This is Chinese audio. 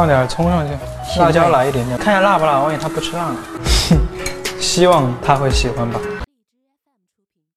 放点葱上去，辣椒来一点点，看一下辣不辣，万一他不吃辣呢？希望他会喜欢吧。